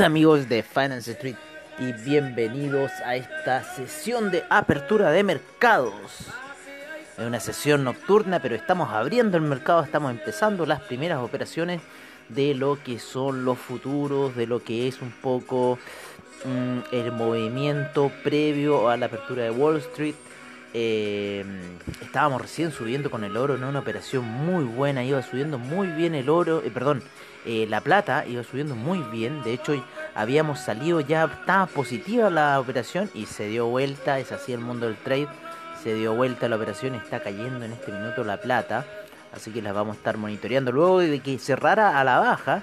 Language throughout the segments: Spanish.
Hola amigos de Finance Street y bienvenidos a esta sesión de apertura de mercados. Es una sesión nocturna, pero estamos abriendo el mercado, estamos empezando las primeras operaciones de lo que son los futuros, de lo que es un poco mm, el movimiento previo a la apertura de Wall Street. Eh, estábamos recién subiendo con el oro en una operación muy buena, iba subiendo muy bien el oro, eh, perdón, eh, la plata iba subiendo muy bien, de hecho habíamos salido ya, estaba positiva la operación y se dio vuelta, es así el mundo del trade, se dio vuelta la operación, está cayendo en este minuto la plata, así que las vamos a estar monitoreando. Luego de que cerrara a la baja,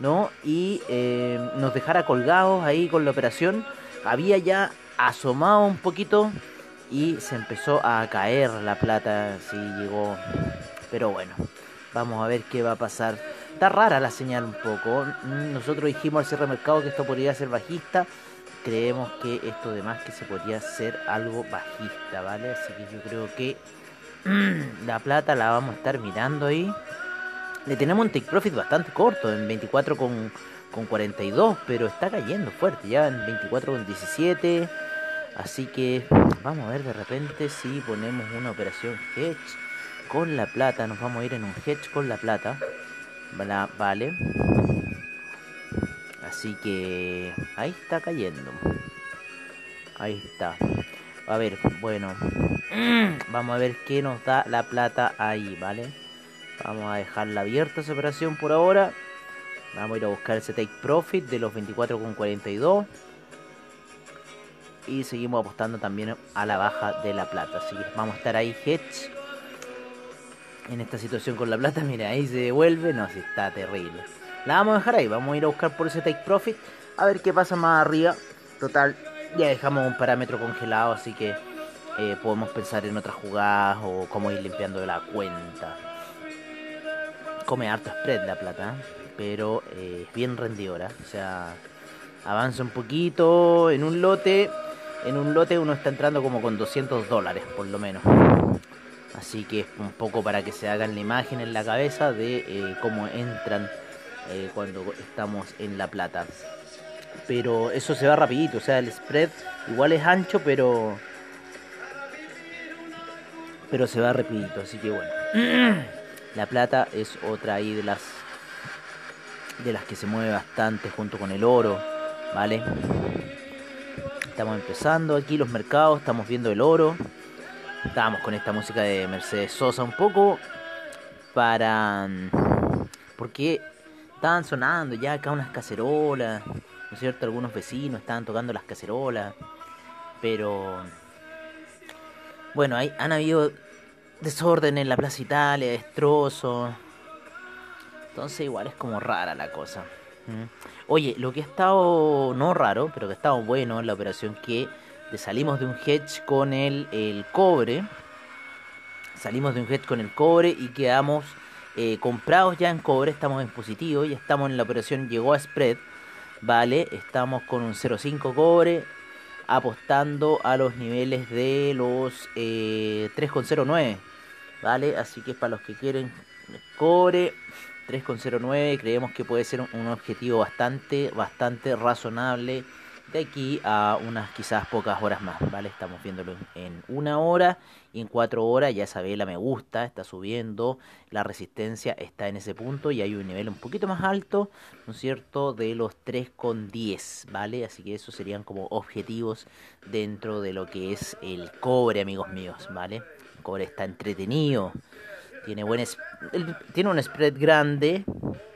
¿no? Y eh, nos dejara colgados ahí con la operación, había ya asomado un poquito y se empezó a caer la plata, así llegó, pero bueno, vamos a ver qué va a pasar. Está rara la señal un poco. Nosotros dijimos al cierre de mercado que esto podría ser bajista. Creemos que esto de más que se podría ser algo bajista, ¿vale? Así que yo creo que la plata la vamos a estar mirando ahí. Le tenemos un take profit bastante corto, en 24 con, con 42, pero está cayendo fuerte, ya en 24 con 17. Así que vamos a ver de repente si ponemos una operación hedge con la plata. Nos vamos a ir en un hedge con la plata. Vale. Así que ahí está cayendo. Ahí está. A ver, bueno. Vamos a ver qué nos da la plata ahí, ¿vale? Vamos a dejarla abierta esa operación por ahora. Vamos a ir a buscar ese take profit de los 24,42. Y seguimos apostando también a la baja de la plata. Así que vamos a estar ahí hedge. En esta situación con la plata, mira, ahí se devuelve. No, si está terrible. La vamos a dejar ahí. Vamos a ir a buscar por ese take profit. A ver qué pasa más arriba. Total, ya dejamos un parámetro congelado. Así que eh, podemos pensar en otras jugadas o cómo ir limpiando la cuenta. Come harto spread la plata, ¿eh? pero eh, bien rendidora. O sea, avanza un poquito en un lote. En un lote uno está entrando como con 200 dólares, por lo menos. Así que es un poco para que se hagan la imagen en la cabeza de eh, cómo entran eh, cuando estamos en la plata. Pero eso se va rapidito, o sea, el spread igual es ancho, pero pero se va rapidito, así que bueno. La plata es otra ahí de las de las que se mueve bastante junto con el oro, ¿vale? Estamos empezando aquí los mercados, estamos viendo el oro. Estábamos con esta música de Mercedes Sosa un poco para porque estaban sonando ya acá unas cacerolas, ¿no es cierto? Algunos vecinos estaban tocando las cacerolas, pero bueno, hay, han habido desorden en la Plaza Italia, destrozos. Entonces igual es como rara la cosa. ¿Mm? Oye, lo que ha estado no raro, pero que ha estado bueno en la operación que salimos de un hedge con el, cobre. Salimos de un hedge con el cobre y quedamos eh, comprados ya en cobre. Estamos en positivo, ya estamos en la operación, llegó a spread. Vale, estamos con un 0.5 cobre apostando a los niveles de los eh, 3,09. ¿Vale? Así que para los que quieren cobre 3,09 creemos que puede ser un objetivo bastante, bastante razonable de aquí a unas quizás pocas horas más, ¿vale? Estamos viéndolo en una hora y en cuatro horas ya esa vela me gusta, está subiendo, la resistencia está en ese punto y hay un nivel un poquito más alto, ¿no es cierto?, de los 3,10, ¿vale? Así que esos serían como objetivos dentro de lo que es el cobre, amigos míos, ¿vale? El cobre está entretenido, tiene, buen tiene un spread grande,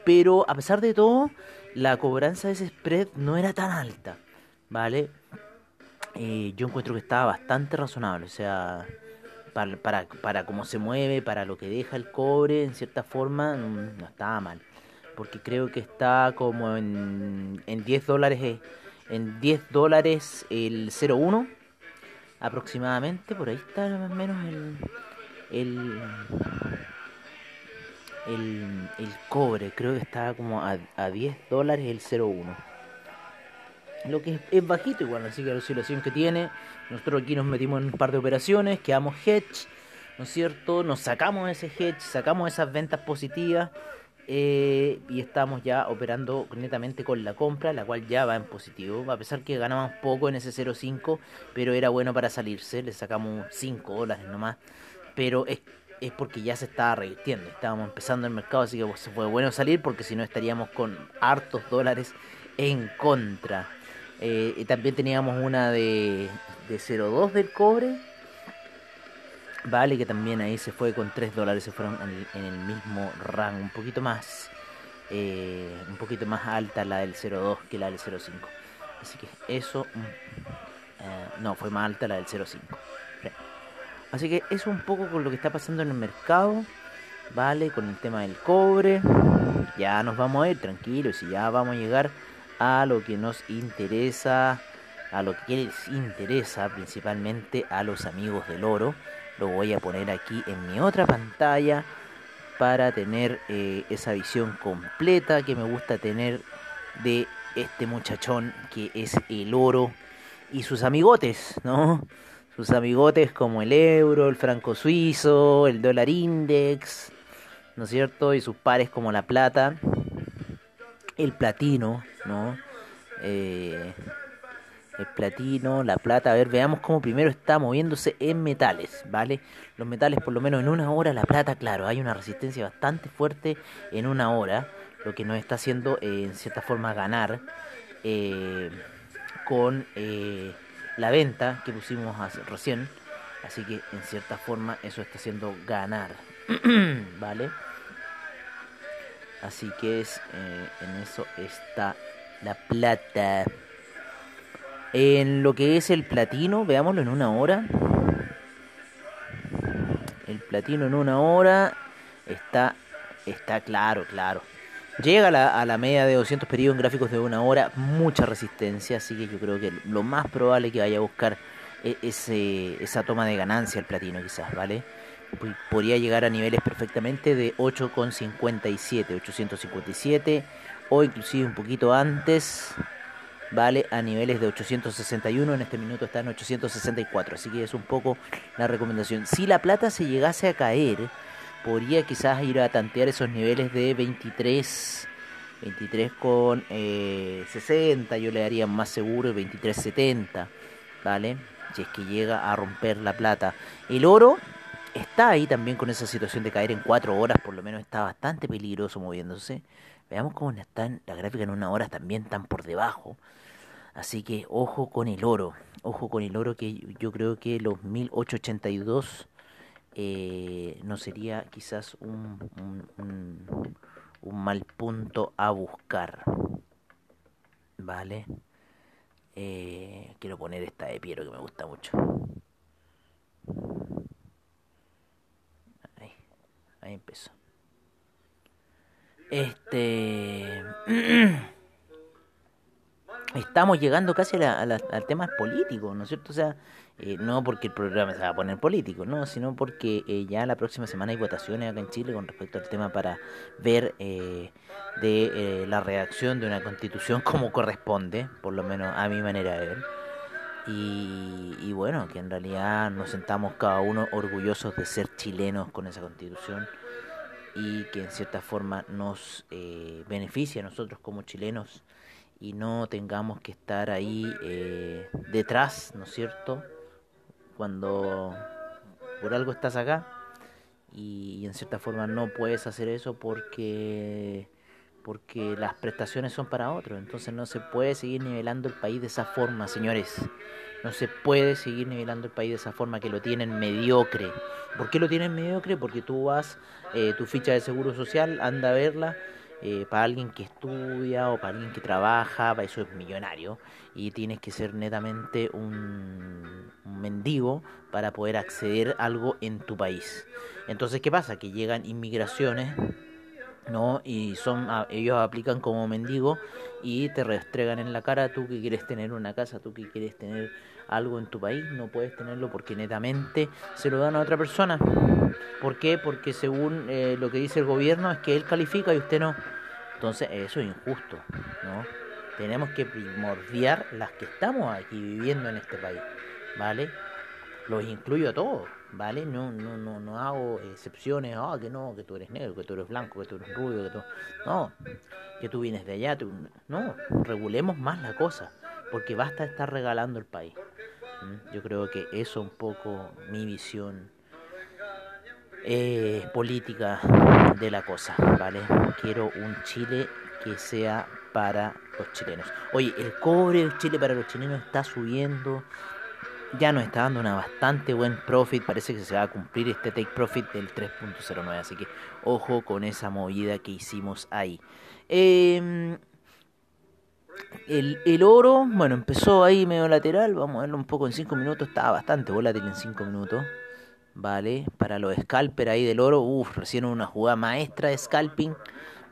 pero a pesar de todo, la cobranza de ese spread no era tan alta, ¿vale? Eh, yo encuentro que estaba bastante razonable, o sea, para, para, para cómo se mueve, para lo que deja el cobre, en cierta forma, mm, no estaba mal. Porque creo que está como en, en 10 dólares, eh, en 10 dólares el 01 aproximadamente, por ahí está más o menos el, el, el, el cobre, creo que está como a, a 10 dólares el 01. Lo que es, bajito igual, así que la oscilación que tiene. Nosotros aquí nos metimos en un par de operaciones, quedamos hedge, ¿no es cierto? Nos sacamos ese hedge, sacamos esas ventas positivas. Eh, y estamos ya operando netamente con la compra, la cual ya va en positivo, a pesar que ganamos poco en ese 0.5, pero era bueno para salirse, le sacamos 5 dólares nomás, pero es, es porque ya se estaba revirtiendo, estábamos empezando el mercado, así que pues, fue bueno salir porque si no estaríamos con hartos dólares en contra. Eh, también teníamos una de, de 0.2 del cobre. Vale, que también ahí se fue con 3 dólares, se fueron en, el mismo rango, un poquito más, eh, un poquito más alta la del 0.2 que la del 0.5. Así que eso, mm, eh, no, fue más alta la del 0.5. Así que eso un poco con lo que está pasando en el mercado, vale, con el tema del cobre. Ya nos vamos a ir tranquilos y ya vamos a llegar a lo que nos interesa, a lo que les interesa principalmente a los amigos del oro. Lo voy a poner aquí en mi otra pantalla para tener eh, esa visión completa que me gusta tener de este muchachón que es el oro y sus amigotes, ¿no? Sus amigotes como el euro, el franco suizo, el dólar index, ¿no es cierto? Y sus pares como la plata el platino, ¿no? Eh, el platino, la plata, a ver, veamos cómo primero está moviéndose en metales, ¿vale? Los metales por lo menos en una hora, la plata, claro, hay una resistencia bastante fuerte en una hora, lo que nos está haciendo eh, en cierta forma ganar eh, con la venta que pusimos recién, así que en cierta forma eso está haciendo ganar, ¿vale? Así que es eh, en eso está la plata. En lo que es el platino, veámoslo en una hora. El platino en una hora está, está claro, claro. Llega a la, a la media de 200 periodos en gráficos de una hora, mucha resistencia, así que yo creo que lo más probable que vaya a buscar es ese, esa toma de ganancia el platino quizás, ¿vale? Podría llegar a niveles perfectamente de 8,57, 857 o inclusive un poquito antes, vale, a niveles de 861, en este minuto está en 864, así que es un poco la recomendación. Si la plata se llegase a caer, podría quizás ir a tantear esos niveles de 23, 23 con 60, yo le daría más seguro 23.70, ¿vale? Si es que llega a romper la plata. El oro está ahí también con esa situación de caer en cuatro horas, por lo menos está bastante peligroso moviéndose. Veamos cómo están la gráfica en una hora también tan por debajo. Así que ojo con el oro, ojo con el oro que yo creo que los 1882 eh, no sería quizás un, un, mal punto a buscar. Vale. Eh, quiero poner esta de Piero que me gusta mucho. Ahí empezó. Este. Estamos llegando casi a al tema político, ¿no es cierto? O sea, eh, no porque el programa se va a poner político, no, sino porque eh, ya la próxima semana hay votaciones acá en Chile con respecto al tema para ver eh, de la redacción de una constitución como corresponde, por lo menos a mi manera de ver. Y, bueno, que en realidad nos sentamos cada uno orgullosos de ser chilenos con esa constitución y que en cierta forma nos eh, beneficia a nosotros como chilenos y no tengamos que estar ahí eh, detrás, ¿no es cierto? Cuando por algo estás acá y, en cierta forma no puedes hacer eso porque porque las prestaciones son para otros, entonces no se puede seguir nivelando el país de esa forma, señores. No se puede seguir nivelando el país de esa forma que lo tienen mediocre. ¿Por qué lo tienen mediocre? Porque tú vas, eh, tu ficha de seguro social, anda a verla eh, para alguien que estudia o para alguien que trabaja, para eso es millonario, y tienes que ser netamente un, mendigo para poder acceder a algo en tu país. Entonces, ¿qué pasa? Que llegan inmigraciones ¿no? Y son ellos aplican como mendigo y te restregan en la cara tú que quieres tener una casa, tú que quieres tener algo en tu país, no puedes tenerlo porque netamente se lo dan a otra persona. ¿Por qué? Porque según eh, lo que dice el gobierno es que él califica y usted no. Entonces eso es injusto, ¿no? Tenemos que primordiar las que estamos aquí viviendo en este país, ¿vale? Los incluyo a todos, ¿vale? No, no, no, no hago excepciones, ah, que no, que tú eres negro, que tú eres blanco, que tú eres rubio, que tú... No, que tú vienes de allá, no, regulemos más la cosa, porque basta estar regalando el país. Yo creo que eso es un poco mi visión eh, política de la cosa, ¿vale? Quiero un Chile que sea para los chilenos. Oye, el cobre de Chile para los chilenos está subiendo, ya nos está dando una bastante buen profit, parece que se va a cumplir este take profit del 3.09, así que ojo con esa movida que hicimos ahí. Eh, el, el, oro, bueno, empezó ahí medio lateral, vamos a verlo un poco en 5 minutos, estaba bastante volátil en 5 minutos. Vale, para los scalper ahí del oro, uff, recién una jugada maestra de scalping,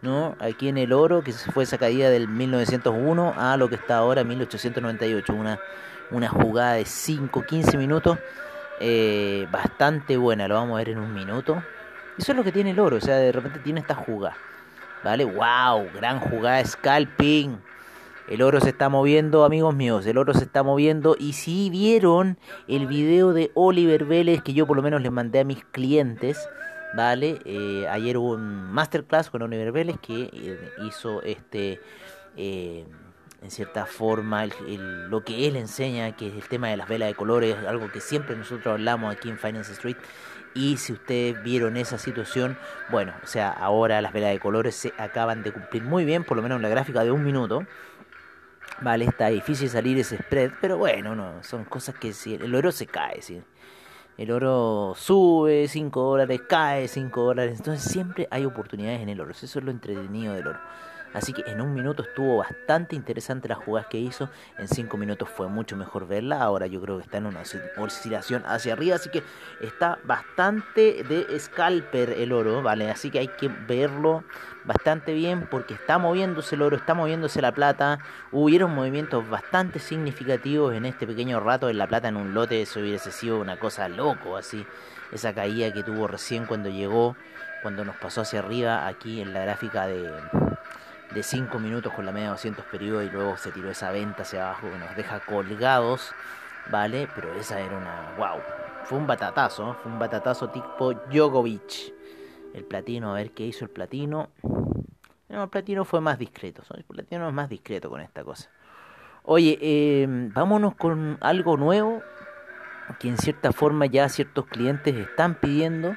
¿no? Aquí en el oro, que fue esa caída del 1901 a lo que está ahora 1898, una, una jugada de 5, 15 minutos, eh, bastante buena, lo vamos a ver en un minuto. Eso es lo que tiene el oro, o sea, de repente tiene esta jugada, ¿vale? ¡Wow! Gran jugada scalping el oro se está moviendo, amigos míos, el oro se está moviendo. Y si vieron el video de Oliver Vélez, que yo por lo menos les mandé a mis clientes, ¿vale? Eh, ayer hubo un masterclass con Oliver Vélez que eh, hizo este... en cierta forma lo que él enseña, que es el tema de las velas de colores, algo que siempre nosotros hablamos aquí en Finance Street. Y si ustedes vieron esa situación, bueno, o sea, ahora las velas de colores se acaban de cumplir muy bien, por lo menos en la gráfica de un minuto. Vale, está difícil salir ese spread, pero bueno, no, son cosas que si el oro se cae, si el oro sube 5 dólares, cae 5 dólares, entonces siempre hay oportunidades en el oro, eso es lo entretenido del oro. Así que en un minuto estuvo bastante interesante las jugadas que hizo. En cinco minutos fue mucho mejor verla. Ahora yo creo que está en una oscilación hacia arriba. Así que está bastante de scalper el oro. Vale, así que hay que verlo bastante bien porque está moviéndose el oro, está moviéndose la plata. Hubieron movimientos bastante significativos en este pequeño rato en la plata en un lote. Eso hubiese sido una cosa loco así. Esa caída que tuvo recién cuando llegó, cuando nos pasó hacia arriba aquí en la gráfica de de 5 minutos con la media de 200 periodos y luego se tiró esa venta hacia abajo que nos deja colgados, ¿vale? Pero esa era una... ¡Wow! Fue un batatazo, fue un batatazo tipo Djokovic. El platino, a ver qué hizo el platino. No, el platino fue más discreto, el platino es más discreto con esta cosa. Oye, eh, vámonos con algo nuevo que en cierta forma ya ciertos clientes están pidiendo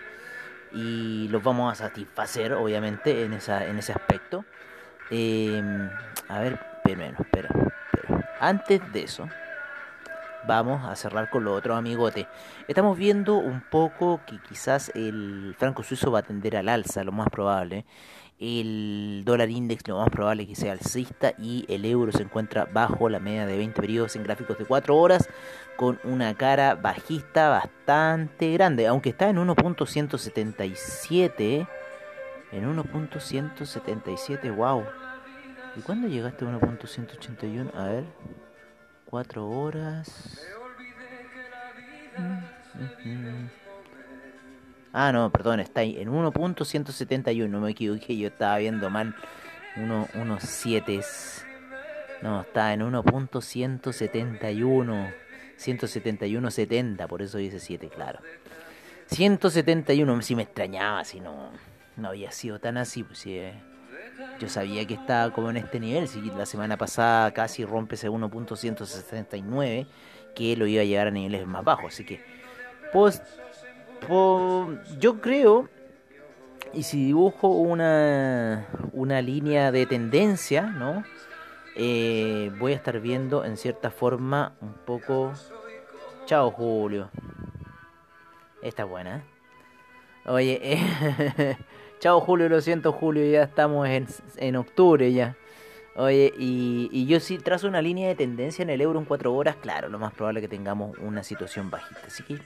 y los vamos a satisfacer obviamente en, esa, en ese aspecto. Em, a ver, pero espera, Antes de eso, vamos a cerrar con lo otro, amigote. Estamos viendo un poco que quizás el franco suizo va a tender al alza, lo más probable. El dólar index lo más probable que sea alcista y el euro se encuentra bajo la media de 20 periodos en gráficos de 4 horas con una cara bajista bastante grande, aunque está en 1.177 en 1.177, wow. ¿Y cuándo llegaste a 1.181? A ver. 4 horas. Ah, no, perdón, está ahí en 1.171, no me equivoqué, yo estaba viendo mal. 1.17. No, está en 1.171. 171.70, por eso dice 7, claro. 171, si me extrañaba, si no no había sido tan así, pues si, yo sabía que estaba como en este nivel, si la semana pasada casi rompe ese 1.169, que lo iba a llegar a niveles más bajos, así que pues, yo creo y si dibujo una, una línea de tendencia, ¿no? Eh, voy a estar viendo en cierta forma un poco... Chao Julio. Esta es buena. ¿eh? Oye, eh, chao Julio, lo siento Julio, ya estamos en, en octubre ya. Oye, y, y, yo si trazo una línea de tendencia en el euro en 4 horas, claro, lo más probable es que tengamos una situación bajita. Así que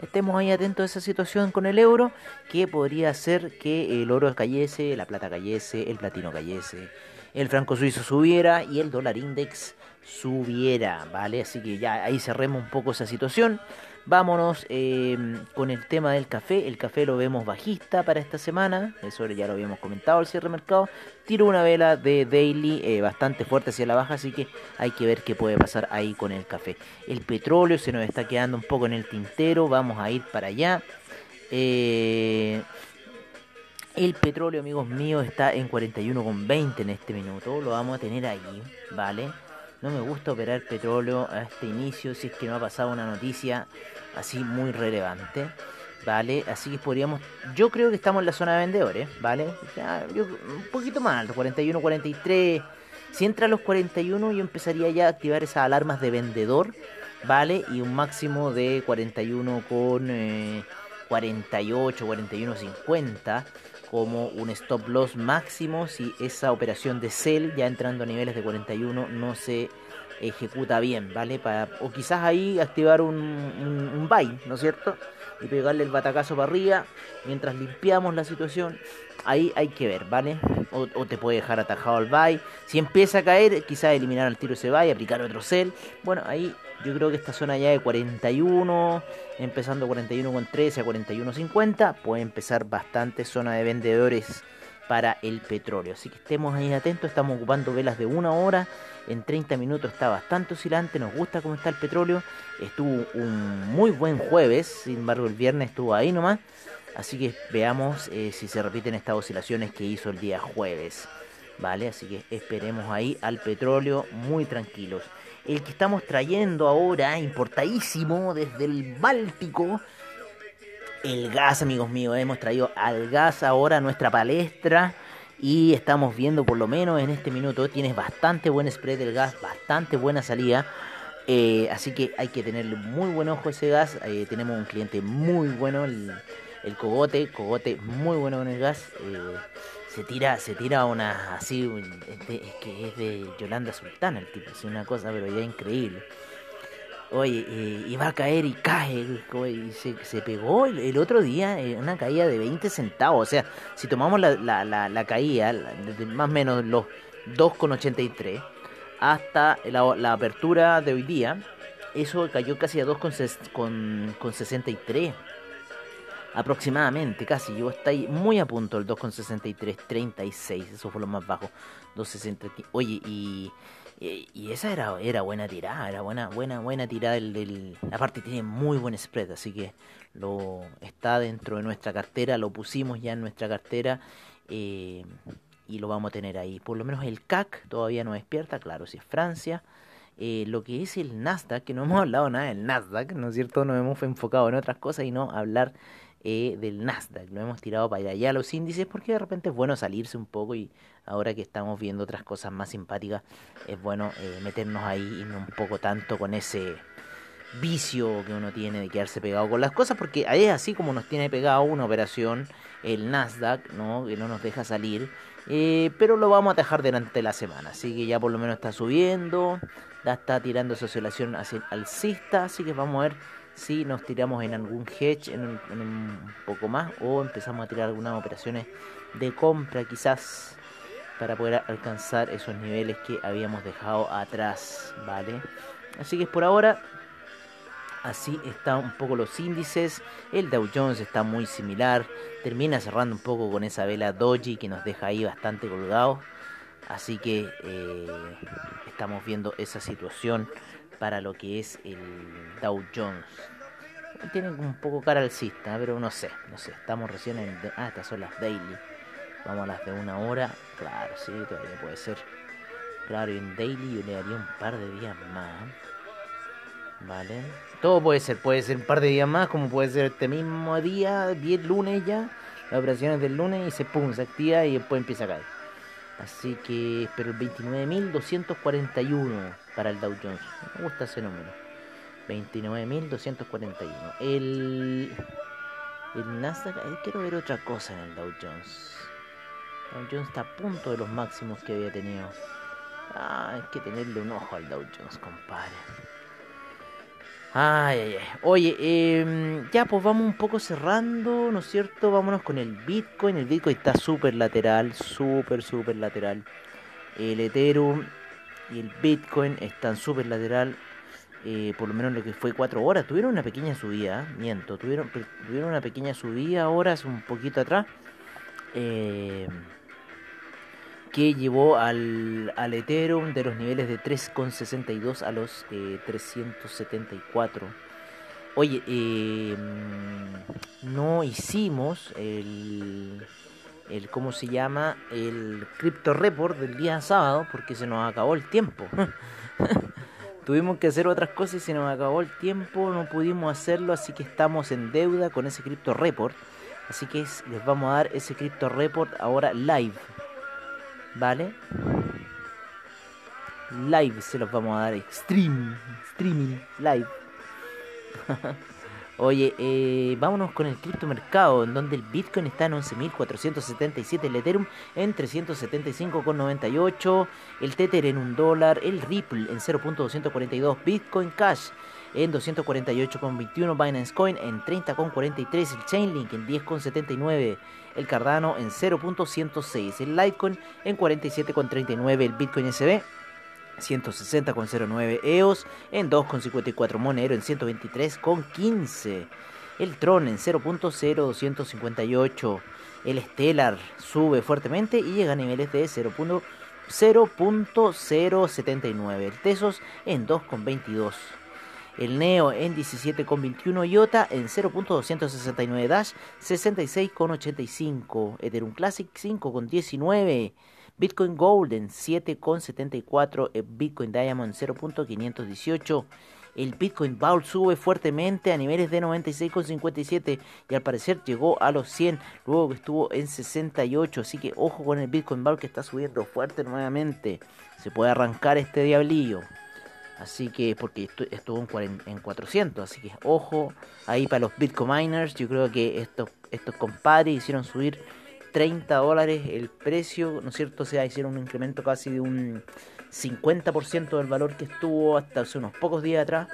estemos ahí atentos a esa situación con el euro, que podría ser que el oro cayese, la plata cayese, el platino cayese, el franco suizo subiera y el dólar index subiera, ¿vale? Así que ya ahí cerremos un poco esa situación. Vámonos eh, con el tema del café. El café lo vemos bajista para esta semana. Eso ya lo habíamos comentado al cierre de mercado. Tiro una vela de daily eh, bastante fuerte hacia la baja. Así que hay que ver qué puede pasar ahí con el café. El petróleo se nos está quedando un poco en el tintero. Vamos a ir para allá. Eh, el petróleo, amigos míos, está en 41,20 en este minuto. Lo vamos a tener ahí, ¿vale? No me gusta operar petróleo a este inicio si es que no ha pasado una noticia así muy relevante. ¿Vale? Así que podríamos. Yo creo que estamos en la zona de vendedores, ¿vale? Un poquito más alto, 41, 43. Si entra a los 41, yo empezaría ya a activar esas alarmas de vendedor, ¿vale? Y un máximo de 41 con eh, 48, 41, 50 como un stop loss máximo si esa operación de sell ya entrando a niveles de 41 no se ejecuta bien, ¿vale? Para, o quizás ahí activar un, un, un buy, ¿no es cierto? Y pegarle el batacazo para arriba mientras limpiamos la situación. Ahí hay que ver, ¿vale? O, te puede dejar atajado al buy. Si empieza a caer, quizás eliminar al tiro ese buy, aplicar otro sell. Bueno, ahí yo creo que esta zona ya de 41, empezando 41,13 a 41,50, puede empezar bastante zona de vendedores para el petróleo. Así que estemos ahí atentos, estamos ocupando velas de una hora, en 30 minutos está bastante oscilante, nos gusta cómo está el petróleo, estuvo un muy buen jueves, sin embargo el viernes estuvo ahí nomás, así que veamos eh, si se repiten estas oscilaciones que hizo el día jueves. Vale, así que esperemos ahí al petróleo muy tranquilos el que estamos trayendo ahora, importadísimo desde el Báltico. El gas, amigos míos, hemos traído al gas ahora nuestra palestra y estamos viendo por lo menos en este minuto, tienes bastante buen spread del gas, bastante buena salida. Eh, así que hay que tenerle muy buen ojo ese gas. Eh, tenemos un cliente muy bueno, el, Cogote, Cogote muy bueno con el gas. Eh, se tira, se tira una así, es, de, es, que es de Yolanda Sultana el tipo, es una cosa pero ya increíble. Oye, eh, va a caer y cae, y se, pegó el, otro día eh, una caída de 20 centavos. O sea, si tomamos la, la, la, la caída, más o menos los 2,83 hasta la, apertura de hoy día, eso cayó casi a 2,63. Con, con 63 aproximadamente, casi. Yo está ahí muy a punto el 2,63, 36, eso fue lo más bajo. 2,63. Oye, y, y, esa era, era buena tirada, era buena, buena, buena tirada. El, del, aparte tiene muy buen spread, así que lo está dentro de nuestra cartera, lo pusimos ya en nuestra cartera. Eh, y lo vamos a tener ahí. Por lo menos el CAC todavía no despierta, claro, si es Francia. Eh, lo que es el Nasdaq, que no hemos hablado nada del Nasdaq, ¿no es cierto? Nos hemos enfocado en otras cosas y no hablar eh, del Nasdaq. Lo hemos tirado para allá los índices porque de repente es bueno salirse un poco y ahora que estamos viendo otras cosas más simpáticas es bueno eh, meternos ahí y no un poco tanto con ese vicio que uno tiene de quedarse pegado con las cosas porque ahí es así como nos tiene pegado una operación el Nasdaq, ¿no? que no nos deja salir. Eh, pero lo vamos a dejar durante la semana, así que ya por lo menos está subiendo, ya está tirando esa oscilación hacia alcista, así que vamos a ver si nos tiramos en algún hedge en un, poco más o empezamos a tirar algunas operaciones de compra quizás para poder alcanzar esos niveles que habíamos dejado atrás, ¿vale? Así que por ahora así están un poco los índices, el Dow Jones está muy similar, termina cerrando un poco con esa vela doji que nos deja ahí bastante colgados, así que eh, estamos viendo esa situación para lo que es el Dow Jones. Tienen un poco cara alcista, pero no sé, no sé, estamos recién en... Ah, estas son las daily. Vamos a las de una hora. Claro, sí, todavía puede ser. Claro, y en daily yo le daría un par de días más. Vale. Todo puede ser, puede ser un par de días más, como puede ser este mismo día, 10 lunes ya. Las operaciones del lunes y se pum, se activa y después empieza a caer. Así que espero el 29.241 para el Dow Jones. Me gusta ese número. 29.241. El, el Nasdaq, eh, quiero ver otra cosa en el Dow Jones. Dow Jones está a punto de los máximos que había tenido. Ah, hay que tenerle un ojo al Dow Jones, compadre. Ay, ay, ay. Oye, eh, ya pues vamos un poco cerrando, ¿no es cierto? Vámonos con el Bitcoin. El Bitcoin está súper lateral, súper, súper lateral. El Ethereum y el Bitcoin están súper lateral. Eh, por lo menos lo que fue 4 horas. Tuvieron una pequeña subida, miento. Tuvieron, tuvieron una pequeña subida ahora, hace un poquito atrás. Eh que llevó al, Ethereum de los niveles de 3,62 a los eh, 374. Oye, eh, no hicimos el, el, ¿cómo se llama? El Crypto Report del día sábado porque se nos acabó el tiempo. Tuvimos que hacer otras cosas y se nos acabó el tiempo, no pudimos hacerlo, así que estamos en deuda con ese Crypto Report. Así que les vamos a dar ese Crypto Report ahora live. ¿Vale? Live se los vamos a dar. Stream. Streaming. Live. Oye, eh, vámonos con el criptomercado, en donde el Bitcoin está en 11.477, el Ethereum en 375,98, el Tether en un dólar, el Ripple en 0.242, Bitcoin Cash en 248,21, Binance Coin en 30,43, el Chainlink en 10,79, el Cardano en 0.106, el Litecoin en 47,39, el Bitcoin SB 160,09 EOS en 2,54 Monero en 123,15 el Tron en 0.0258 el Stellar sube fuertemente y llega a niveles de 0.079 el Tesos en 2,22 el Neo en 17,21 IOTA en 0.269 Dash 66,85 Ethereum Classic 5,19 Bitcoin Gold en 7,74, el Bitcoin Diamond 0.518. El Bitcoin Vault sube fuertemente a niveles de 96,57 y al parecer llegó a los 100, luego que estuvo en 68. Así que ojo con el Bitcoin Vault que está subiendo fuerte nuevamente. Se puede arrancar este diablillo. Así que, porque estuvo en 400, así que ojo ahí para los Bitcoin miners. Yo creo que estos, estos compadres hicieron subir 30 dólares el precio, ¿no es cierto? O sea, hicieron un incremento casi de un 50% del valor que estuvo hasta hace unos pocos días atrás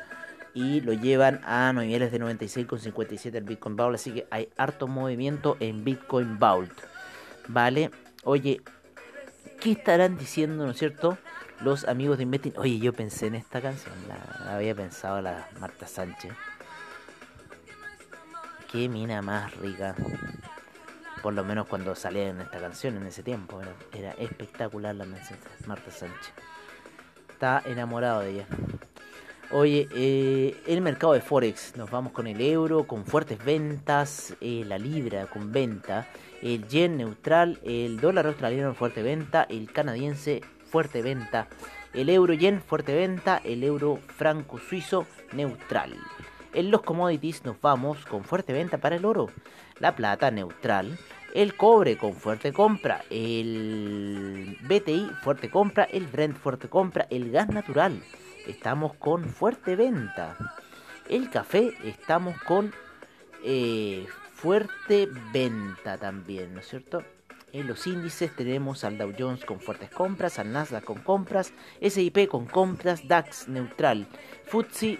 y lo llevan a niveles de 96,57 el Bitcoin Vault, así que hay harto movimiento en Bitcoin Vault. ¿Vale? Oye, ¿qué estarán diciendo, no es cierto? Los amigos de Investing. Oye, yo pensé en esta canción, la, había pensado la Marta Sánchez. Qué mina más rica por lo menos cuando salía en esta canción en ese tiempo. Era, espectacular la Marta Sánchez. Está enamorado de ella. Oye, eh, el mercado de Forex, nos vamos con el euro, con fuertes ventas, eh, la libra con venta, el yen neutral, el dólar australiano fuerte venta, el canadiense fuerte venta, el euro yen fuerte venta, el euro franco suizo neutral. En los commodities nos vamos con fuerte venta para el oro, la plata neutral, el cobre con fuerte compra, el BTI fuerte compra, el Brent fuerte compra, el gas natural. Estamos con fuerte venta, el café estamos con eh, fuerte venta también, ¿no es cierto? En los índices tenemos al Dow Jones con fuertes compras, al Nasdaq con compras, SIP con compras, DAX neutral, FTSE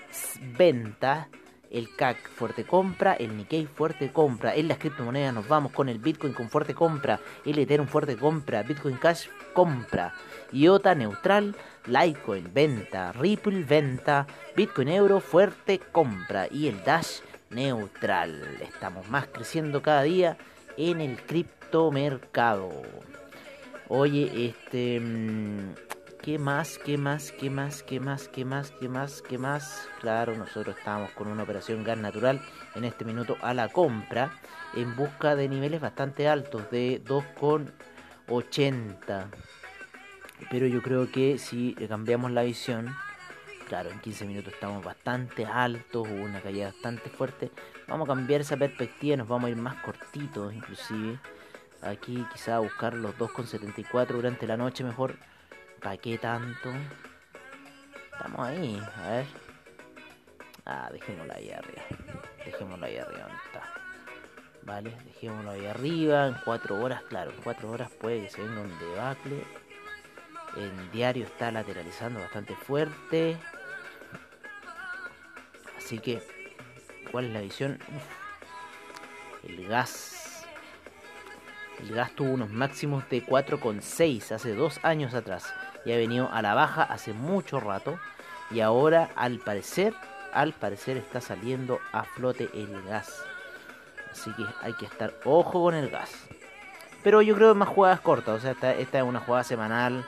venta, el CAC fuerte compra, el Nikkei fuerte compra. En las criptomonedas nos vamos con el Bitcoin con fuerte compra, el Ethereum fuerte compra, Bitcoin Cash compra, IOTA neutral, Litecoin venta, Ripple venta, Bitcoin Euro fuerte compra y el Dash neutral. Estamos más creciendo cada día en el criptomercado. Oye, este... Mm, ¿Qué más? ¿Qué más? ¿Qué más? ¿Qué más? ¿Qué más? ¿Qué más? ¿Qué más? Claro, nosotros estábamos con una operación gas natural en este minuto a la compra en busca de niveles bastante altos de 2,80. Pero yo creo que si cambiamos la visión, claro, en 15 minutos estamos bastante altos, hubo una caída bastante fuerte. Vamos a cambiar esa perspectiva, nos vamos a ir más cortitos inclusive. Aquí quizá buscar los 2,74 durante la noche mejor. ¿Para qué tanto? Estamos ahí, a ver. Ah, dejémoslo ahí arriba. Dejémoslo ahí arriba, ¿dónde está? Vale, dejémoslo ahí arriba. En 4 horas, claro, en 4 horas puede que se venga un debacle. El diario está lateralizando bastante fuerte. Así que, ¿cuál es la visión? Uf. El gas. El gas tuvo unos máximos de 4,6 hace dos años atrás. Y ha venido a la baja hace mucho rato. Y ahora, al parecer, al parecer está saliendo a flote el gas. Así que hay que estar ojo con el gas. Pero yo creo que más jugadas cortas. O sea, esta, es una jugada semanal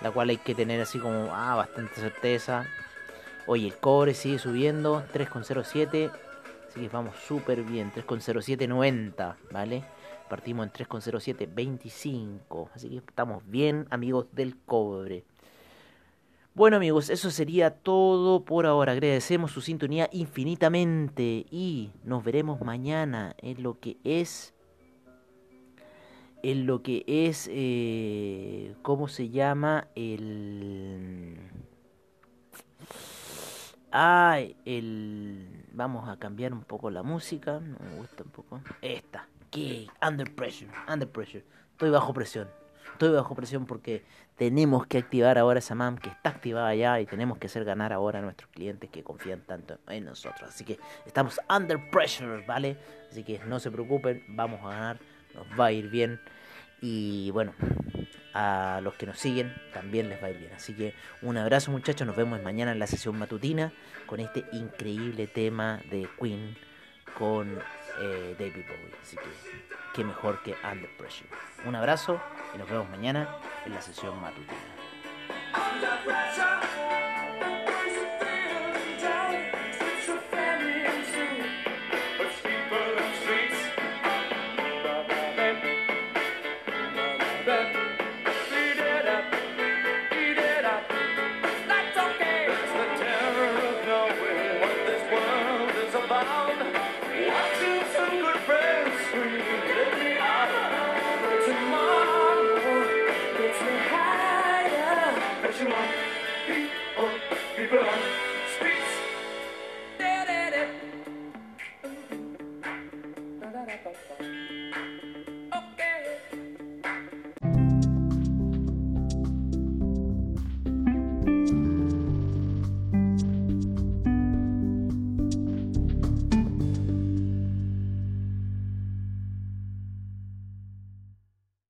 la cual hay que tener así como ah, bastante certeza. Oye, el cobre sigue subiendo, 3,07. Así que vamos súper bien, 3,0790, ¿vale? Partimos en 3,0725. Así que estamos bien, amigos del cobre. Bueno amigos, eso sería todo por ahora. Agradecemos su sintonía infinitamente y nos veremos mañana en lo que es en lo que es, eh, ¿cómo se llama? El... Ay, el... Vamos a cambiar un poco la música, no me gusta un poco. Esta, que Under Pressure, Under Pressure. Estoy bajo presión, estoy bajo presión porque tenemos que activar ahora esa MAM que está activada ya y tenemos que hacer ganar ahora a nuestros clientes que confían tanto en nosotros. Así que estamos under pressure, ¿vale? Así que no se preocupen, vamos a ganar nos va a ir bien. Y bueno, a los que nos siguen también les va a ir bien. Así que un abrazo muchachos, nos vemos mañana en la sesión matutina con este increíble tema de Queen con eh, David Bowie. Así que qué mejor que Under Pressure. Un abrazo y nos vemos mañana en la sesión matutina.